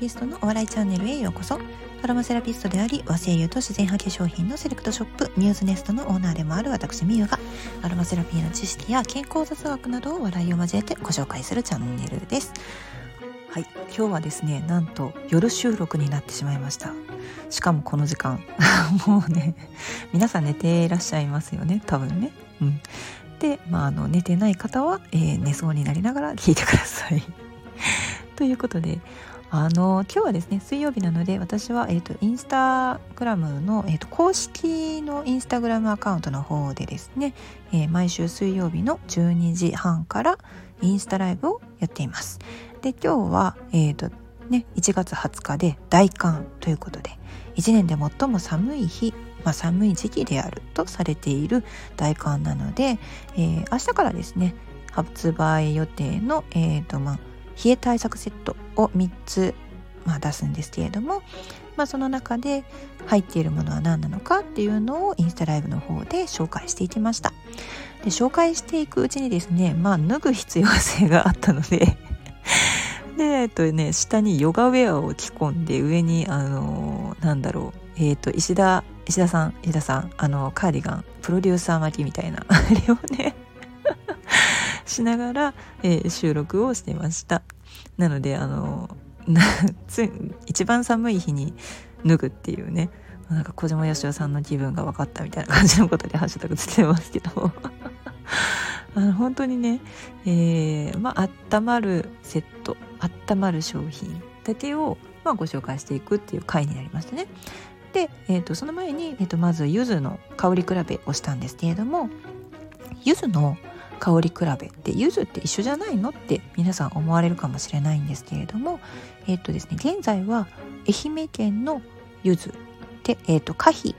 ピストのお笑いチャンネルへようこそ。アロマセラピストであり和製油と自然派化粧品のセレクトショップミューズネストのオーナーでもある私みゆがアロマセラピーの知識や健康雑学などを笑いを交えてご紹介するチャンネルです。はい今日はですねなんと夜収録になってしまいました。しかもこの時間。もうね皆さん寝ていらっしゃいますよね多分ね。うん。で、まあ、あの寝てない方は、えー、寝そうになりながら聞いてください。ということであの今日はですね水曜日なので私は、えーと、インスタグラムの、えーと、公式のインスタグラムアカウントの方でですね、えー、毎週水曜日の12時半からインスタライブをやっています。で今日は、えーとね、1月20日で大寒ということで1年で最も寒い日、まあ、寒い時期であるとされている大寒なので、えー、明日からですね発売予定の、えーとまあ、冷え対策セットを3つ、まあ、出すんですけれども、まあ、その中で入っているものは何なのかっていうのをインスタライブの方で紹介していきました。で紹介していくうちにですねまあ脱ぐ必要性があったので でえっとね下にヨガウェアを着込んで上にあの、なんだろうえっ、ー、と石田石田さん石田さんあのカーディガンプロデューサー巻きみたいなあれをねしながら、えー、収録をしてました。なのであの 夏一番寒い日に脱ぐっていうね。なんか小島よしおさんの気分が分かったみたいな感じのことでハッシュタグつけてますけど。あの本当にね、えー、まあ温まるセット温まる商品だけを、まあ、ご紹介していくっていう回になりましたね。で、えーと、その前に、えーと、とまず柚子の香り比べをしたんですけれども柚子の香り比べって柚子って一緒じゃないのって皆さん思われるかもしれないんですけれどもえっ、とですね現在は愛媛県の柚子で、えーと、可否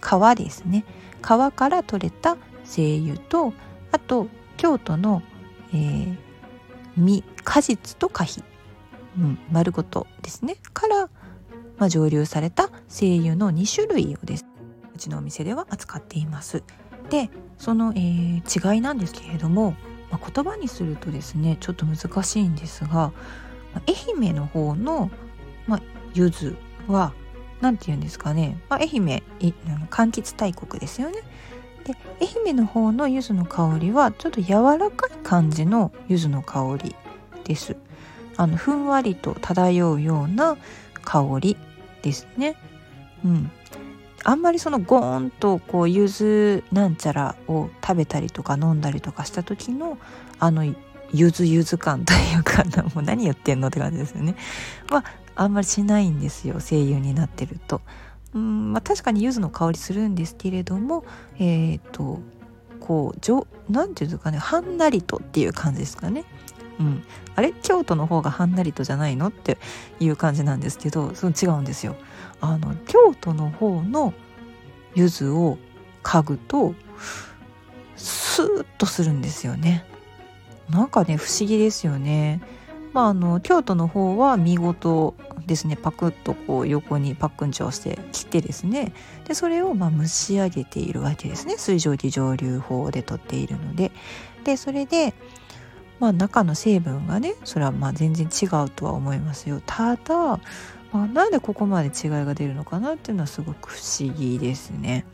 皮ですね。皮から取れた精油とあと京都の、えー、実果実と可否、うん、丸ごとですね。から、まあ、蒸留された精油の2種類をです。うちのお店では扱っています。でその、えー、違いなんですけれども、まあ、言葉にするとですねちょっと難しいんですがまあ愛媛の方の、まあ、柚子は何て言うんですかね、まあ、愛媛柑橘大国ですよね。で愛媛の方の柚子の香りはちょっと柔らかい感じの柚子の香りです。あのふんわりと漂うような香りですね。うん、あんまりそのゴーンとこう柚子なんちゃらを食べたりとか飲んだりとかした時のあのゆずゆず感というかもう何言ってんのって感じですよね。は、ああんまりしないんですよ声優になってると。うんまあ、確かに柚子の香りするんですけれどもえっ、ー、とこうじょなんていうんですかねはんなりとっていう感じですかね。うん、あれ？京都の方がはんなりとじゃないの？っていう感じなんですけどその違うんですよ。あの京都の方の柚子を嗅ぐとスーッとするんですよね。なんかね不思議ですよね。まああの京都の方は見事ですね。パクッとこう横にパックンチョして切ってですね。でそれをまあ蒸し上げているわけですね。水蒸気蒸留法で取っているので。でそれでまあ中の成分がねそれはまあ全然違うとは思いますよただまあ、なんでここまで違いが出るのかなっていうのはすごく不思議ですね。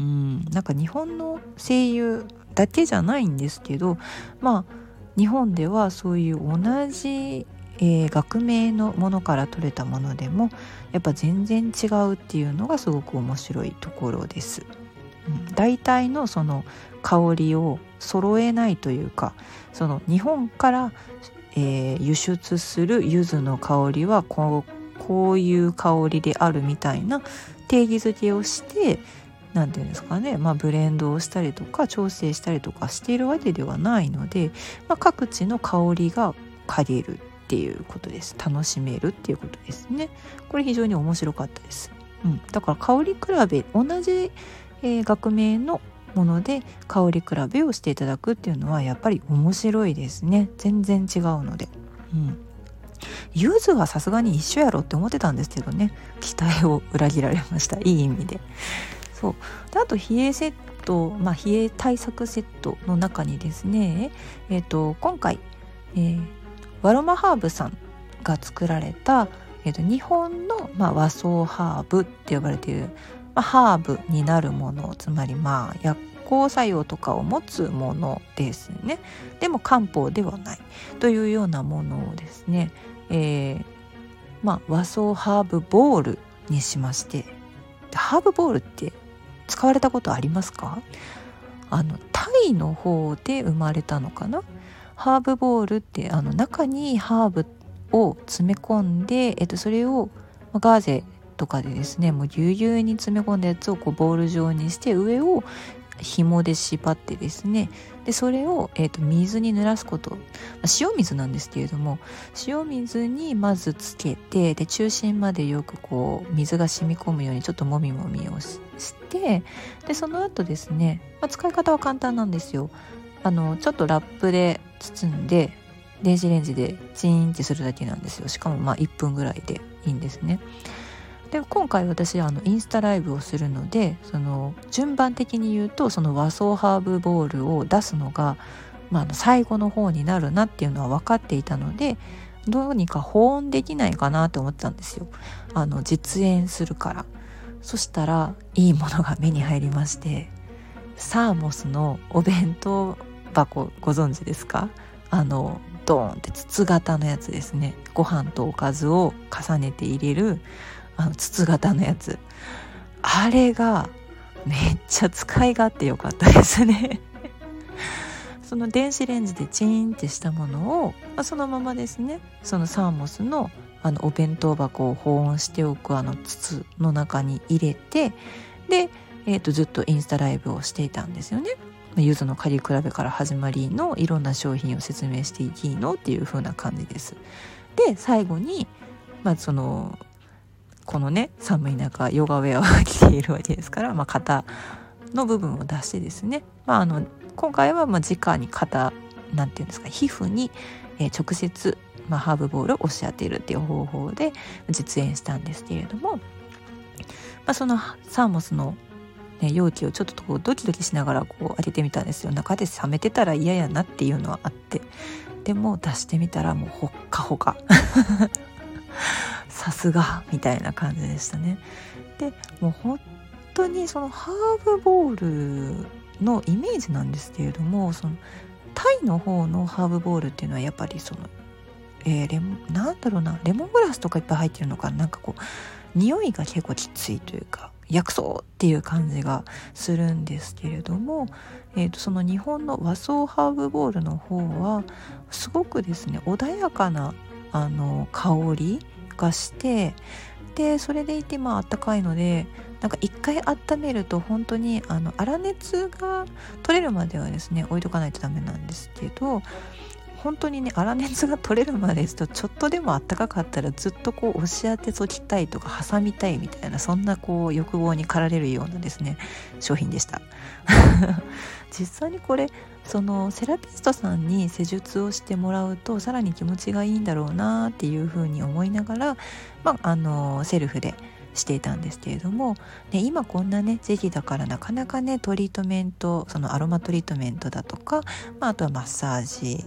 うん、なんか日本の声優だけじゃないんですけどまあ日本ではそういう同じ、えー、学名のものから取れたものでもやっぱ全然違うっていうのがすごく面白いところです。うん、大体のその香りを揃えないというかその日本から、えー、輸出する柚子の香りはこうこういう香りであるみたいな定義づけをして何て言うんですかね、まあ、ブレンドをしたりとか調整したりとかしているわけではないので、まあ、各地の香りが嗅げるっていうことです。楽しめるっていうことですね。これ非常に面白かったです、うん、だから香り比べ同じ、えー、学名のもので香り比べをしていただくっていうのはやっぱり面白いですね。全然違うので、うん、ユーズはさすがに一緒やろって思ってたんですけどね。期待を裏切られました。いい意味で。そう。であと冷えセット、まあ、冷え対策セットの中にですねえっ、ー、と今回、えー、ワロマハーブさんが作られた、ええーと、日本の、まあ、和装ハーブって呼ばれている、まあ、ハーブになるものつまりまあ薬効作用とかを持つものですね。でも漢方ではない。というようなものをですね、えー、まあ、和装ハーブボールにしまして。ハーブボールって使われたことありますか？あのタイの方で生まれたのかな？ハーブボールってあの中にハーブを詰め込んで、えっと、それをガーゼとかでですねもうぎゅうぎゅうに詰め込んだやつをこうボール状にして上を紐で縛ってですねでそれを、えーと、水に濡らすこと。塩水なんですけれども塩水にまずつけてで中心までよくこう水が染み込むようにちょっともみもみをしてでその後ですね、まあ、使い方は簡単なんですよ。あのちょっとラップで包んで電子レンジでチーンってするだけなんですよ。しかもまあ1分ぐらいでいいんですね。で今回私あのインスタライブをするのでその順番的に言うとその和装ハーブボールを出すのが、まあ、最後の方になるなっていうのは分かっていたのでどうにか保温できないかなと思ってたんですよ。あの実演するから。そしたらいいものが目に入りましてサーモスのお弁当箱ご存知ですか？あのドーンって筒型のやつですね。ご飯とおかずを重ねて入れるあの筒型のやつあれがめっちゃ使い勝手良かったですね その電子レンジでチーンってしたものを、まあ、そのままですねそのサーモスのあのお弁当箱を保温しておくあの筒の中に入れてで、えー、とずっとインスタライブをしていたんですよね。ゆずの借り比べから始まりのいろんな商品を説明していいのっていう風な感じです。で最後に、まあ、そのこのね寒い中ヨガウェアを着ているわけですから、まあ、肩の部分を出してですね、まあ、あの今回はまあ直に肩なんていうんですか皮膚に、え直接、まあ、ハーブボールを押し当てるっていう方法で実演したんですけれども、まあ、そのサーモスの、ね、容器をちょっとこうドキドキしながらこう開けてみたんですよ。中で冷めてたら嫌やなっていうのはあってでも出してみたらもうほっかほか。さすがみたいな感じでしたね。でもう本当にそのハーブボールのイメージなんですけれどもそのタイの方のハーブボールっていうのはやっぱりその、えー、レモなんだろうなレモングラスとかいっぱい入ってるのかなんかこう匂いが結構きついというか薬草っていう感じがするんですけれども、えーとその日本の和装ハーブボールの方はすごくですね穏やかなあの香り化してでそれでいてまああったかいのでなんか一回温めると本当にあの粗熱が取れるまではですね置いとかないとダメなんですけど本当にね粗熱が取れるまでですとちょっとでもあったかかったらずっとこう押し当てときたいとか挟みたいみたいなそんなこう欲望に駆られるようなですね商品でした。実際にこれそのセラピストさんに施術をしてもらうとさらに気持ちがいいんだろうなっていうふうに思いながら、まあ、あのセルフでしていたんですけれども、ね、今こんなね時期だからなかなかねトリートメントそのアロマトリートメントだとか、まあ、あとはマッサージ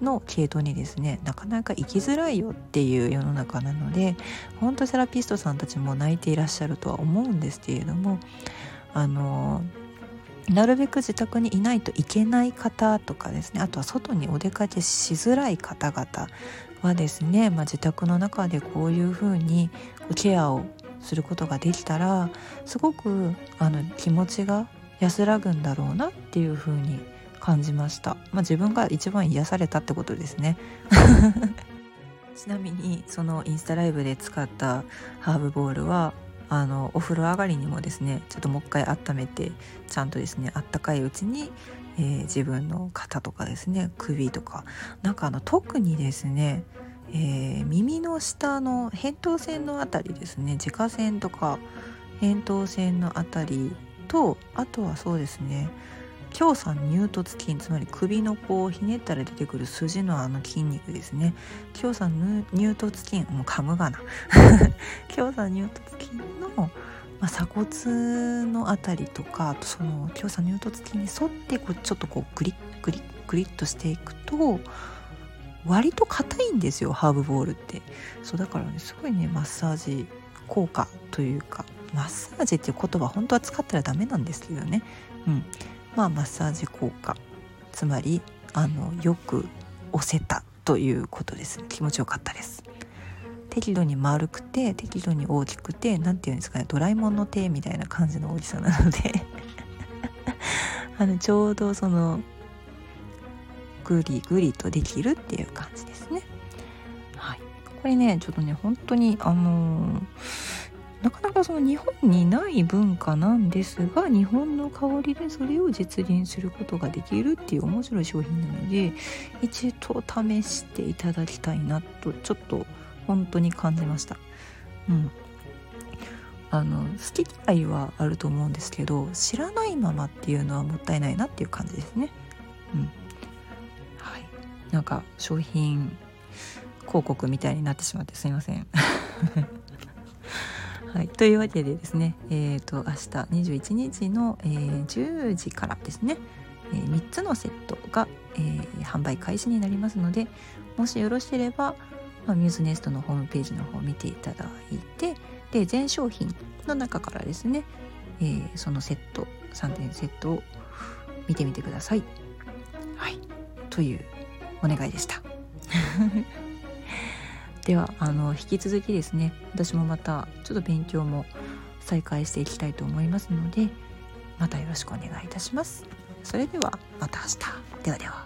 の系統にですねなかなか行きづらいよっていう世の中なので本当セラピストさんたちも泣いていらっしゃるとは思うんですけれどもあのなるべく自宅にいないといけない方とかですね。あとは外にお出かけしづらい方々はですね、まあ、自宅の中でこういうふうにケアをすることができたらすごくあの気持ちが安らぐんだろうなっていうふうに感じました、まあ、自分が一番癒されたってことですね。ちなみにそのインスタライブで使ったハーブボールはあのお風呂上がりにもですねちょっともう一回温めてちゃんとですねあったかいうちに、えー、自分の肩とかですね首とかなんかあの特にですね、えー、耳の下の扁桃腺の辺りですね自家腺とか扁桃腺の辺りとあとはそうですね強酸乳突筋つまり首のこうひねったら出てくる筋のあの筋肉ですね。強酸乳突筋もう噛むがな。強酸乳突筋の、まあ、鎖骨のあたりとかあとその強酸乳突筋に沿ってこうちょっとこうグリッグリッグリッとしていくと割と硬いんですよハーブボールって。そうだからねすごいねマッサージ効果というかマッサージっていう言葉本当は使ったらダメなんですけどね。うん。まあマッサージ効果。つまりあのよく押せたということです。気持ちよかったです。適度に丸くて適度に大きくて何て言うんですかねドラえもんの手みたいな感じの大きさなので。あのちょうどそのぐりぐりとできるっていう感じですね。はい、これねちょっとね本当にあのー、なかなかその日本にない文化なんですが日本の香りでそれを実現することができるっていう面白い商品なので一度試していただきたいなとちょっと本当に感じました。うんあの好き嫌いはあると思うんですけど知らないままっていうのはもったいないなっていう感じですね。うんはい、なんか商品広告みたいになってしまってすいません。はい、というわけでですね、えーと、明日21日の、えー、10時からですね、えー、3つのセットが、えー、販売開始になりますのでもしよろしければまあ、ミューズネストのホームページの方を見ていただいてで全商品の中からですね、えー、そのセット3点セットを見てみてください。はいというお願いでした。ではあの引き続きですね私もまたちょっと勉強も再開していきたいと思いますのでまたよろしくお願いいたします。それではまた明日ではでは。